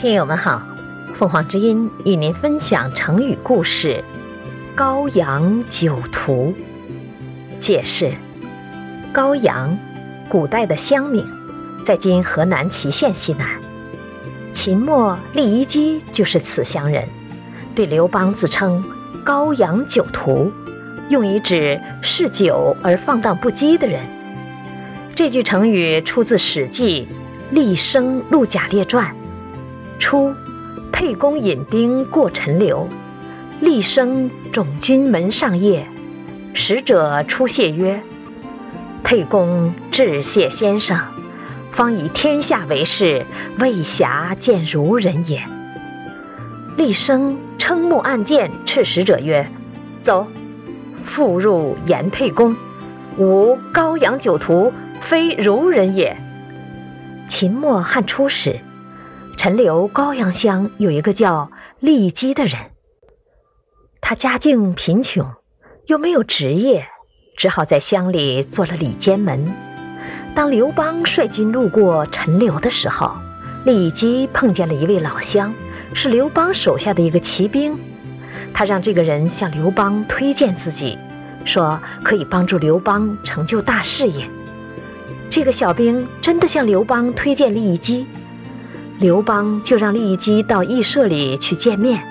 听友们好，凤凰之音与您分享成语故事“高阳酒徒”。解释：高阳，古代的乡名，在今河南淇县西南。秦末利夷姬就是此乡人，对刘邦自称“高阳酒徒”，用以指嗜酒而放荡不羁的人。这句成语出自《史记·厉声陆贾列传》。初，沛公引兵过陈留，厉声总军门上夜，使者出谢曰：“沛公致谢先生，方以天下为事，未暇见如人也。”厉声瞠目按剑，斥使者曰：“走，复入言沛公，吾高阳酒徒，非如人也。”秦末汉初时。陈留高阳乡有一个叫利基的人，他家境贫穷，又没有职业，只好在乡里做了里监门。当刘邦率军路过陈留的时候，利基碰见了一位老乡，是刘邦手下的一个骑兵。他让这个人向刘邦推荐自己，说可以帮助刘邦成就大事业。这个小兵真的向刘邦推荐利基。刘邦就让利基到驿舍里去见面。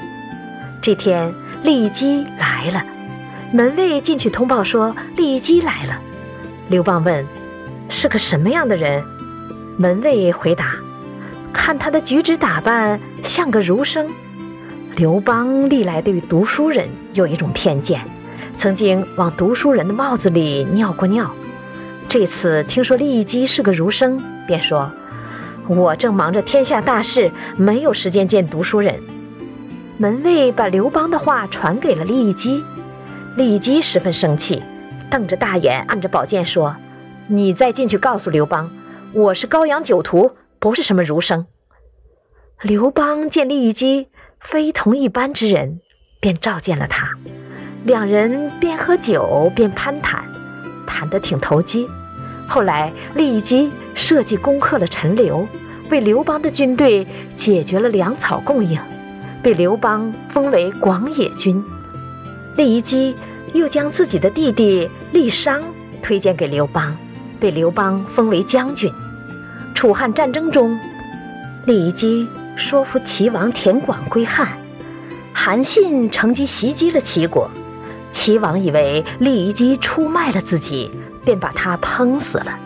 这天，利基来了，门卫进去通报说利基来了。刘邦问：“是个什么样的人？”门卫回答：“看他的举止打扮，像个儒生。”刘邦历来对读书人有一种偏见，曾经往读书人的帽子里尿过尿。这次听说利基是个儒生，便说。我正忙着天下大事，没有时间见读书人。门卫把刘邦的话传给了利益基，利基十分生气，瞪着大眼，按着宝剑说：“你再进去告诉刘邦，我是高阳酒徒，不是什么儒生。”刘邦见利基非同一般之人，便召见了他，两人边喝酒边攀谈，谈得挺投机。后来，利基设计攻克了陈留，为刘邦的军队解决了粮草供应，被刘邦封为广野君。利基又将自己的弟弟利商推荐给刘邦，被刘邦封为将军。楚汉战争中，利基说服齐王田广归汉，韩信乘机袭击了齐国，齐王以为利基出卖了自己。便把他烹死了。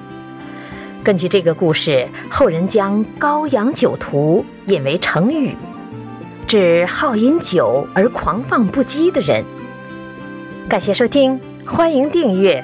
根据这个故事，后人将“高阳酒徒”引为成语，指好饮酒而狂放不羁的人。感谢收听，欢迎订阅。